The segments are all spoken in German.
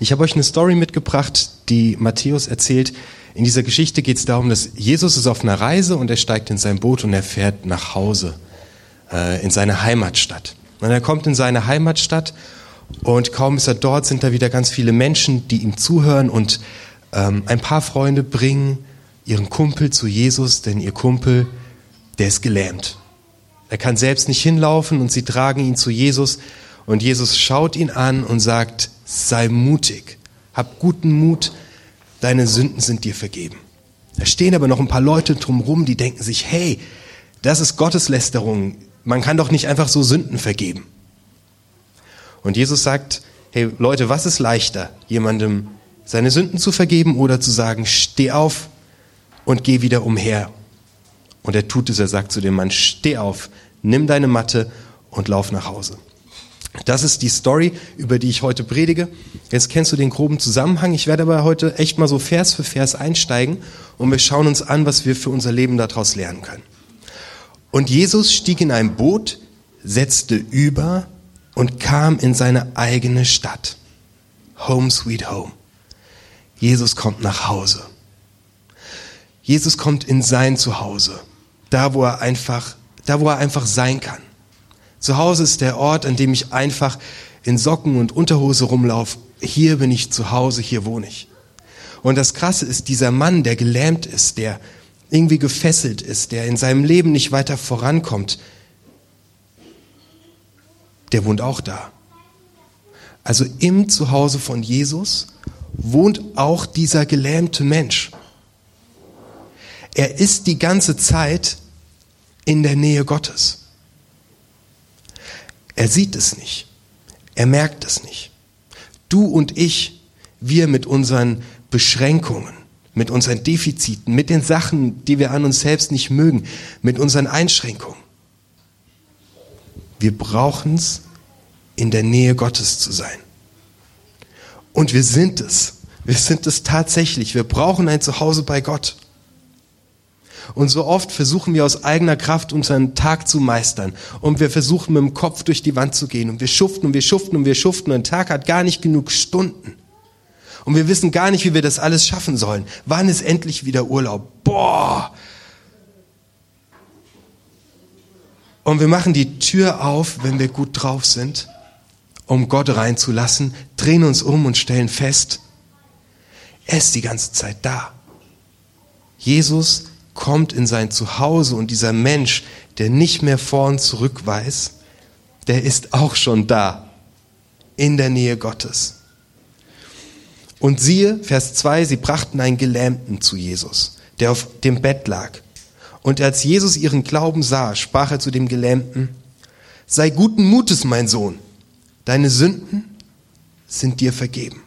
Ich habe euch eine Story mitgebracht, die Matthäus erzählt. In dieser Geschichte geht es darum, dass Jesus ist auf einer Reise und er steigt in sein Boot und er fährt nach Hause, äh, in seine Heimatstadt. Und er kommt in seine Heimatstadt und kaum ist er dort, sind da wieder ganz viele Menschen, die ihm zuhören und ähm, ein paar Freunde bringen ihren Kumpel zu Jesus, denn ihr Kumpel, der ist gelähmt. Er kann selbst nicht hinlaufen und sie tragen ihn zu Jesus und Jesus schaut ihn an und sagt, sei mutig, hab guten Mut, deine Sünden sind dir vergeben. Da stehen aber noch ein paar Leute drumherum, die denken sich, hey, das ist Gotteslästerung, man kann doch nicht einfach so Sünden vergeben. Und Jesus sagt, hey Leute, was ist leichter, jemandem seine Sünden zu vergeben oder zu sagen, steh auf und geh wieder umher. Und er tut es, er sagt zu dem Mann, steh auf, nimm deine Matte und lauf nach Hause. Das ist die Story, über die ich heute predige. Jetzt kennst du den groben Zusammenhang. Ich werde aber heute echt mal so Vers für Vers einsteigen und wir schauen uns an, was wir für unser Leben daraus lernen können. Und Jesus stieg in ein Boot, setzte über und kam in seine eigene Stadt. Home sweet home. Jesus kommt nach Hause. Jesus kommt in sein Zuhause, da wo er einfach, da wo er einfach sein kann. Zuhause ist der Ort, an dem ich einfach in Socken und Unterhose rumlaufe. Hier bin ich zu Hause, hier wohne ich. Und das Krasse ist, dieser Mann, der gelähmt ist, der irgendwie gefesselt ist, der in seinem Leben nicht weiter vorankommt, der wohnt auch da. Also im Zuhause von Jesus wohnt auch dieser gelähmte Mensch. Er ist die ganze Zeit in der Nähe Gottes. Er sieht es nicht. Er merkt es nicht. Du und ich, wir mit unseren Beschränkungen, mit unseren Defiziten, mit den Sachen, die wir an uns selbst nicht mögen, mit unseren Einschränkungen. Wir brauchen es, in der Nähe Gottes zu sein. Und wir sind es. Wir sind es tatsächlich. Wir brauchen ein Zuhause bei Gott. Und so oft versuchen wir aus eigener Kraft unseren Tag zu meistern. Und wir versuchen mit dem Kopf durch die Wand zu gehen. Und wir schuften und wir schuften und wir schuften. Und ein Tag hat gar nicht genug Stunden. Und wir wissen gar nicht, wie wir das alles schaffen sollen. Wann ist endlich wieder Urlaub? Boah! Und wir machen die Tür auf, wenn wir gut drauf sind, um Gott reinzulassen, drehen uns um und stellen fest, er ist die ganze Zeit da. Jesus kommt in sein Zuhause und dieser Mensch, der nicht mehr vor und zurück weiß, der ist auch schon da, in der Nähe Gottes. Und siehe, Vers 2, sie brachten einen Gelähmten zu Jesus, der auf dem Bett lag. Und als Jesus ihren Glauben sah, sprach er zu dem Gelähmten, sei guten Mutes, mein Sohn, deine Sünden sind dir vergeben.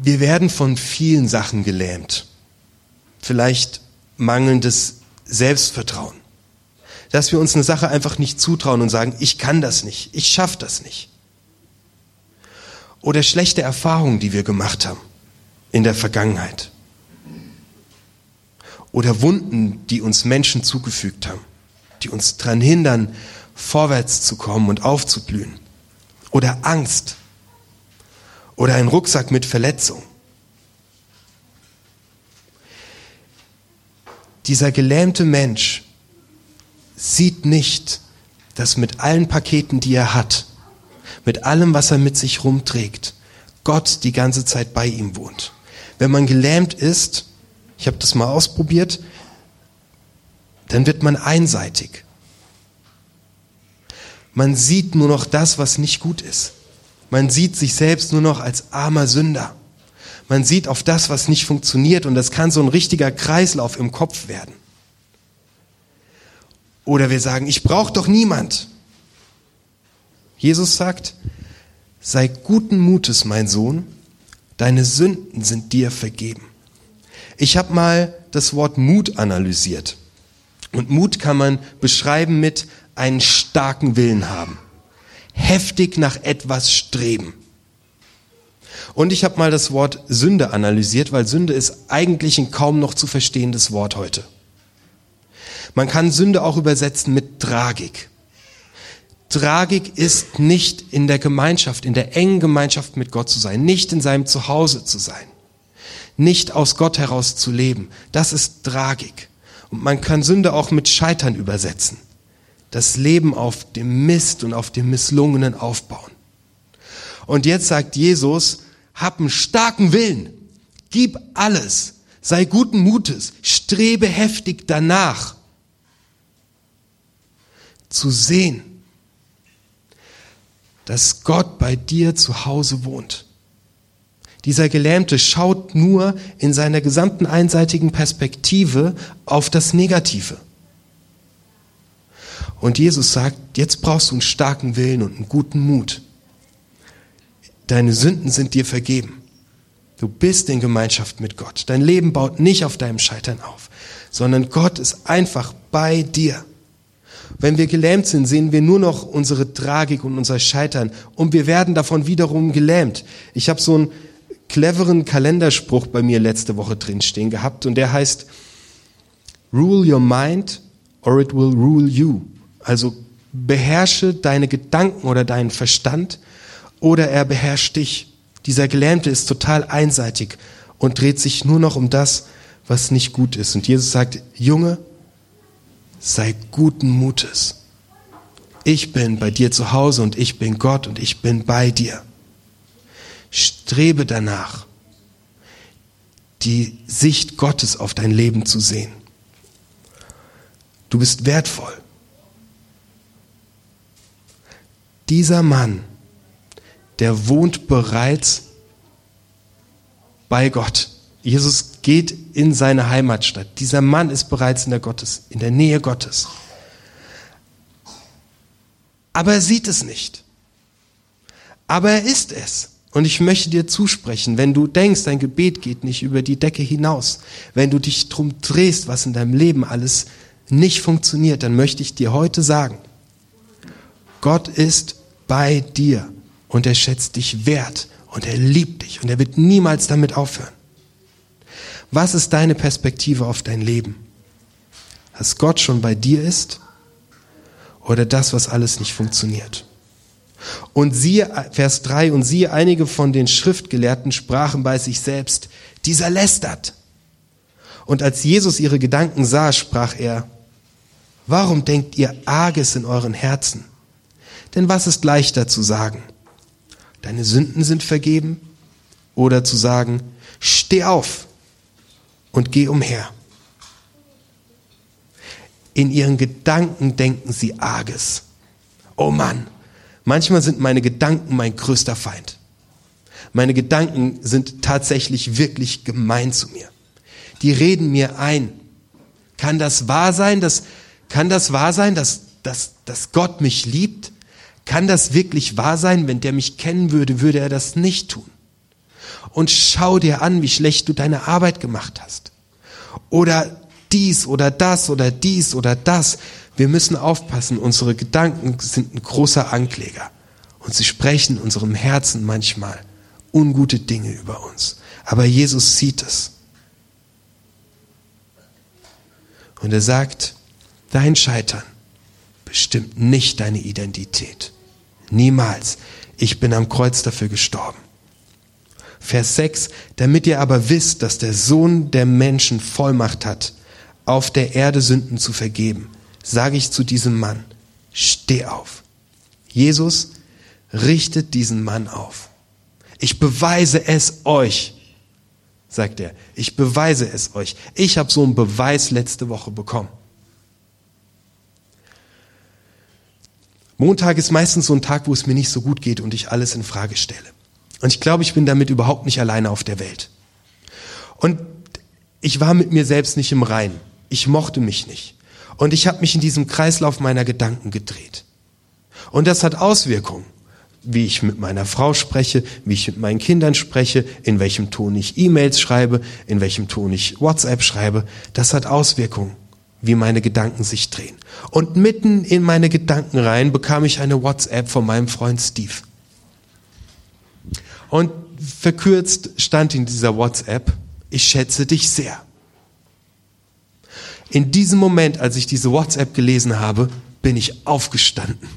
Wir werden von vielen Sachen gelähmt. Vielleicht mangelndes Selbstvertrauen. Dass wir uns eine Sache einfach nicht zutrauen und sagen, ich kann das nicht, ich schaffe das nicht. Oder schlechte Erfahrungen, die wir gemacht haben in der Vergangenheit. Oder Wunden, die uns Menschen zugefügt haben, die uns daran hindern, vorwärts zu kommen und aufzublühen. Oder Angst, oder ein Rucksack mit Verletzung. Dieser gelähmte Mensch sieht nicht, dass mit allen Paketen, die er hat, mit allem, was er mit sich rumträgt, Gott die ganze Zeit bei ihm wohnt. Wenn man gelähmt ist, ich habe das mal ausprobiert, dann wird man einseitig. Man sieht nur noch das, was nicht gut ist. Man sieht sich selbst nur noch als armer Sünder. Man sieht auf das, was nicht funktioniert und das kann so ein richtiger Kreislauf im Kopf werden. Oder wir sagen, ich brauche doch niemand. Jesus sagt, sei guten Mutes, mein Sohn, deine Sünden sind dir vergeben. Ich habe mal das Wort Mut analysiert. Und Mut kann man beschreiben mit einen starken Willen haben heftig nach etwas streben. Und ich habe mal das Wort Sünde analysiert, weil Sünde ist eigentlich ein kaum noch zu verstehendes Wort heute. Man kann Sünde auch übersetzen mit Tragik. Tragik ist nicht in der Gemeinschaft, in der engen Gemeinschaft mit Gott zu sein, nicht in seinem Zuhause zu sein, nicht aus Gott heraus zu leben. Das ist Tragik. Und man kann Sünde auch mit Scheitern übersetzen. Das Leben auf dem Mist und auf dem Misslungenen aufbauen. Und jetzt sagt Jesus, hab einen starken Willen, gib alles, sei guten Mutes, strebe heftig danach, zu sehen, dass Gott bei dir zu Hause wohnt. Dieser Gelähmte schaut nur in seiner gesamten einseitigen Perspektive auf das Negative. Und Jesus sagt, jetzt brauchst du einen starken Willen und einen guten Mut. Deine Sünden sind dir vergeben. Du bist in Gemeinschaft mit Gott. Dein Leben baut nicht auf deinem Scheitern auf, sondern Gott ist einfach bei dir. Wenn wir gelähmt sind, sehen wir nur noch unsere Tragik und unser Scheitern und wir werden davon wiederum gelähmt. Ich habe so einen cleveren Kalenderspruch bei mir letzte Woche drinstehen gehabt und der heißt, Rule your mind or it will rule you. Also beherrsche deine Gedanken oder deinen Verstand oder er beherrscht dich. Dieser Gelähmte ist total einseitig und dreht sich nur noch um das, was nicht gut ist. Und Jesus sagt, Junge, sei guten Mutes. Ich bin bei dir zu Hause und ich bin Gott und ich bin bei dir. Strebe danach, die Sicht Gottes auf dein Leben zu sehen. Du bist wertvoll. Dieser Mann, der wohnt bereits bei Gott. Jesus geht in seine Heimatstadt. Dieser Mann ist bereits in der Gottes, in der Nähe Gottes. Aber er sieht es nicht. Aber er ist es. Und ich möchte dir zusprechen, wenn du denkst, dein Gebet geht nicht über die Decke hinaus, wenn du dich drum drehst, was in deinem Leben alles nicht funktioniert, dann möchte ich dir heute sagen, Gott ist bei dir und er schätzt dich wert und er liebt dich und er wird niemals damit aufhören. Was ist deine Perspektive auf dein Leben? Dass Gott schon bei dir ist oder das, was alles nicht funktioniert? Und siehe, Vers 3, und siehe, einige von den Schriftgelehrten sprachen bei sich selbst, dieser lästert. Und als Jesus ihre Gedanken sah, sprach er, warum denkt ihr Arges in euren Herzen? Denn was ist leichter zu sagen? Deine Sünden sind vergeben? Oder zu sagen, steh auf und geh umher. In ihren Gedanken denken sie Arges. Oh Mann, Manchmal sind meine Gedanken mein größter Feind. Meine Gedanken sind tatsächlich wirklich gemein zu mir. Die reden mir ein. Kann das wahr sein, dass, kann das wahr sein, dass, dass, dass Gott mich liebt? Kann das wirklich wahr sein? Wenn der mich kennen würde, würde er das nicht tun. Und schau dir an, wie schlecht du deine Arbeit gemacht hast. Oder dies oder das oder dies oder das. Wir müssen aufpassen, unsere Gedanken sind ein großer Ankläger und sie sprechen unserem Herzen manchmal ungute Dinge über uns. Aber Jesus sieht es. Und er sagt, dein Scheitern bestimmt nicht deine Identität. Niemals. Ich bin am Kreuz dafür gestorben. Vers 6, damit ihr aber wisst, dass der Sohn der Menschen Vollmacht hat, auf der Erde Sünden zu vergeben sage ich zu diesem Mann, steh auf. Jesus richtet diesen Mann auf. Ich beweise es euch, sagt er. Ich beweise es euch. Ich habe so einen Beweis letzte Woche bekommen. Montag ist meistens so ein Tag, wo es mir nicht so gut geht und ich alles in Frage stelle. Und ich glaube, ich bin damit überhaupt nicht alleine auf der Welt. Und ich war mit mir selbst nicht im Rein. Ich mochte mich nicht. Und ich habe mich in diesem Kreislauf meiner Gedanken gedreht. Und das hat Auswirkungen, wie ich mit meiner Frau spreche, wie ich mit meinen Kindern spreche, in welchem Ton ich E-Mails schreibe, in welchem Ton ich WhatsApp schreibe. Das hat Auswirkungen, wie meine Gedanken sich drehen. Und mitten in meine Gedanken rein bekam ich eine WhatsApp von meinem Freund Steve. Und verkürzt stand in dieser WhatsApp, ich schätze dich sehr. In diesem Moment, als ich diese WhatsApp gelesen habe, bin ich aufgestanden.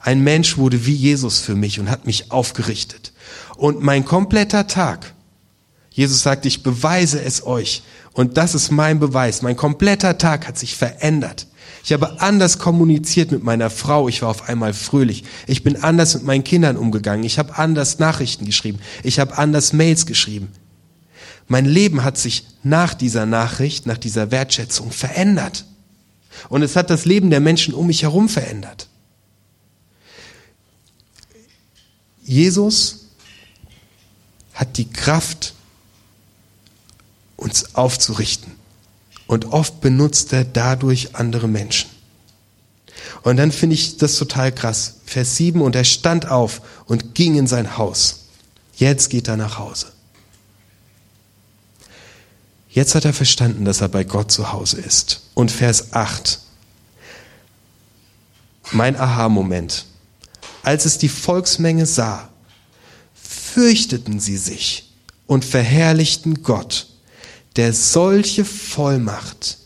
Ein Mensch wurde wie Jesus für mich und hat mich aufgerichtet. Und mein kompletter Tag, Jesus sagt, ich beweise es euch. Und das ist mein Beweis. Mein kompletter Tag hat sich verändert. Ich habe anders kommuniziert mit meiner Frau. Ich war auf einmal fröhlich. Ich bin anders mit meinen Kindern umgegangen. Ich habe anders Nachrichten geschrieben. Ich habe anders Mails geschrieben. Mein Leben hat sich nach dieser Nachricht, nach dieser Wertschätzung verändert. Und es hat das Leben der Menschen um mich herum verändert. Jesus hat die Kraft, uns aufzurichten. Und oft benutzt er dadurch andere Menschen. Und dann finde ich das total krass. Vers 7, und er stand auf und ging in sein Haus. Jetzt geht er nach Hause. Jetzt hat er verstanden, dass er bei Gott zu Hause ist. Und Vers 8, mein Aha-Moment. Als es die Volksmenge sah, fürchteten sie sich und verherrlichten Gott der solche Vollmacht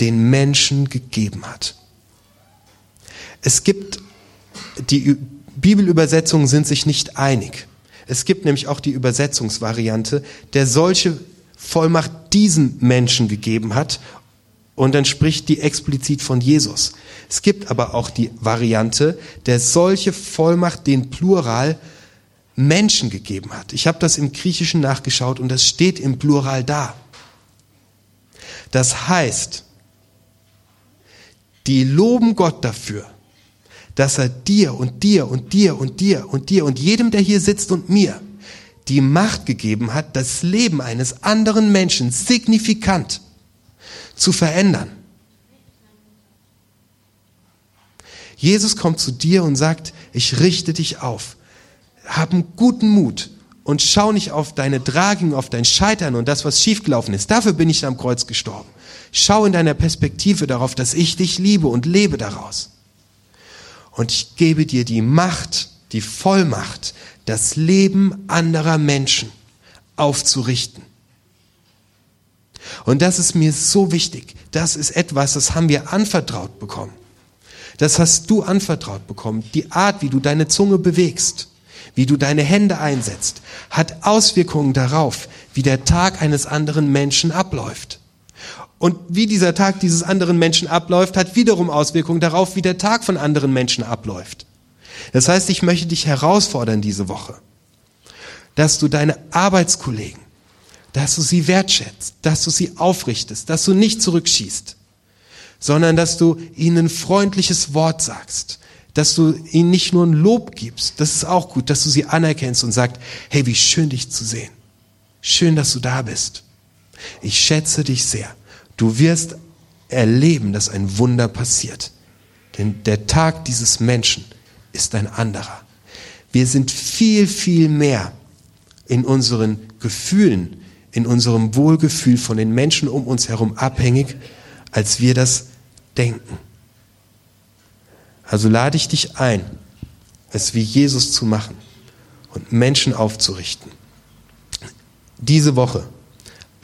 den Menschen gegeben hat. Es gibt, die Bibelübersetzungen sind sich nicht einig. Es gibt nämlich auch die Übersetzungsvariante, der solche Vollmacht diesen Menschen gegeben hat. Und dann spricht die explizit von Jesus. Es gibt aber auch die Variante, der solche Vollmacht den Plural Menschen gegeben hat. Ich habe das im Griechischen nachgeschaut und das steht im Plural da. Das heißt, die loben Gott dafür, dass er dir und dir und dir und dir und dir und jedem, der hier sitzt und mir die Macht gegeben hat, das Leben eines anderen Menschen signifikant zu verändern. Jesus kommt zu dir und sagt, ich richte dich auf. Hab einen guten Mut und schau nicht auf deine Tragung, auf dein Scheitern und das, was schiefgelaufen ist. Dafür bin ich am Kreuz gestorben. Schau in deiner Perspektive darauf, dass ich dich liebe und lebe daraus. Und ich gebe dir die Macht, die Vollmacht, das Leben anderer Menschen aufzurichten. Und das ist mir so wichtig. Das ist etwas, das haben wir anvertraut bekommen. Das hast du anvertraut bekommen. Die Art, wie du deine Zunge bewegst wie du deine Hände einsetzt, hat Auswirkungen darauf, wie der Tag eines anderen Menschen abläuft. Und wie dieser Tag dieses anderen Menschen abläuft, hat wiederum Auswirkungen darauf, wie der Tag von anderen Menschen abläuft. Das heißt, ich möchte dich herausfordern diese Woche, dass du deine Arbeitskollegen, dass du sie wertschätzt, dass du sie aufrichtest, dass du nicht zurückschießt, sondern dass du ihnen ein freundliches Wort sagst, dass du ihnen nicht nur ein Lob gibst, das ist auch gut, dass du sie anerkennst und sagst, hey, wie schön dich zu sehen. Schön, dass du da bist. Ich schätze dich sehr. Du wirst erleben, dass ein Wunder passiert. Denn der Tag dieses Menschen ist ein anderer. Wir sind viel, viel mehr in unseren Gefühlen, in unserem Wohlgefühl von den Menschen um uns herum abhängig, als wir das denken. Also lade ich dich ein, es wie Jesus zu machen und Menschen aufzurichten. Diese Woche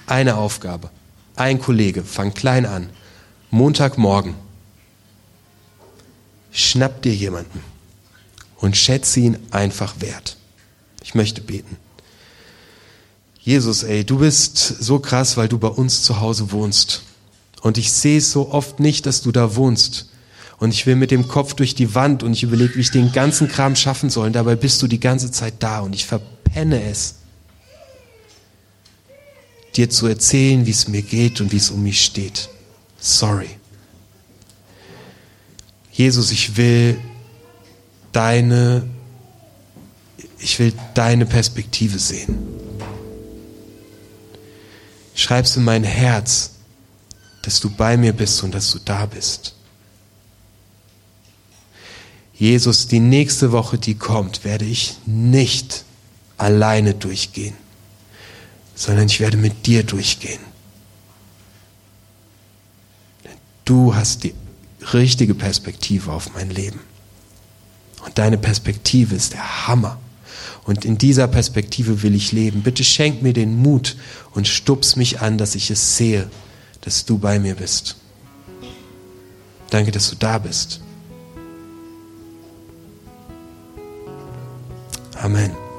eine Aufgabe, ein Kollege, fang klein an, Montagmorgen, schnapp dir jemanden und schätze ihn einfach wert. Ich möchte beten. Jesus, ey, du bist so krass, weil du bei uns zu Hause wohnst. Und ich sehe es so oft nicht, dass du da wohnst. Und ich will mit dem Kopf durch die Wand und ich überlege, wie ich den ganzen Kram schaffen soll. Und dabei bist du die ganze Zeit da und ich verpenne es, dir zu erzählen, wie es mir geht und wie es um mich steht. Sorry. Jesus, ich will deine, ich will deine Perspektive sehen. Schreib's in mein Herz, dass du bei mir bist und dass du da bist. Jesus, die nächste Woche, die kommt, werde ich nicht alleine durchgehen, sondern ich werde mit dir durchgehen. Denn du hast die richtige Perspektive auf mein Leben. Und deine Perspektive ist der Hammer. Und in dieser Perspektive will ich leben. Bitte schenk mir den Mut und stups mich an, dass ich es sehe, dass du bei mir bist. Danke, dass du da bist. Amen.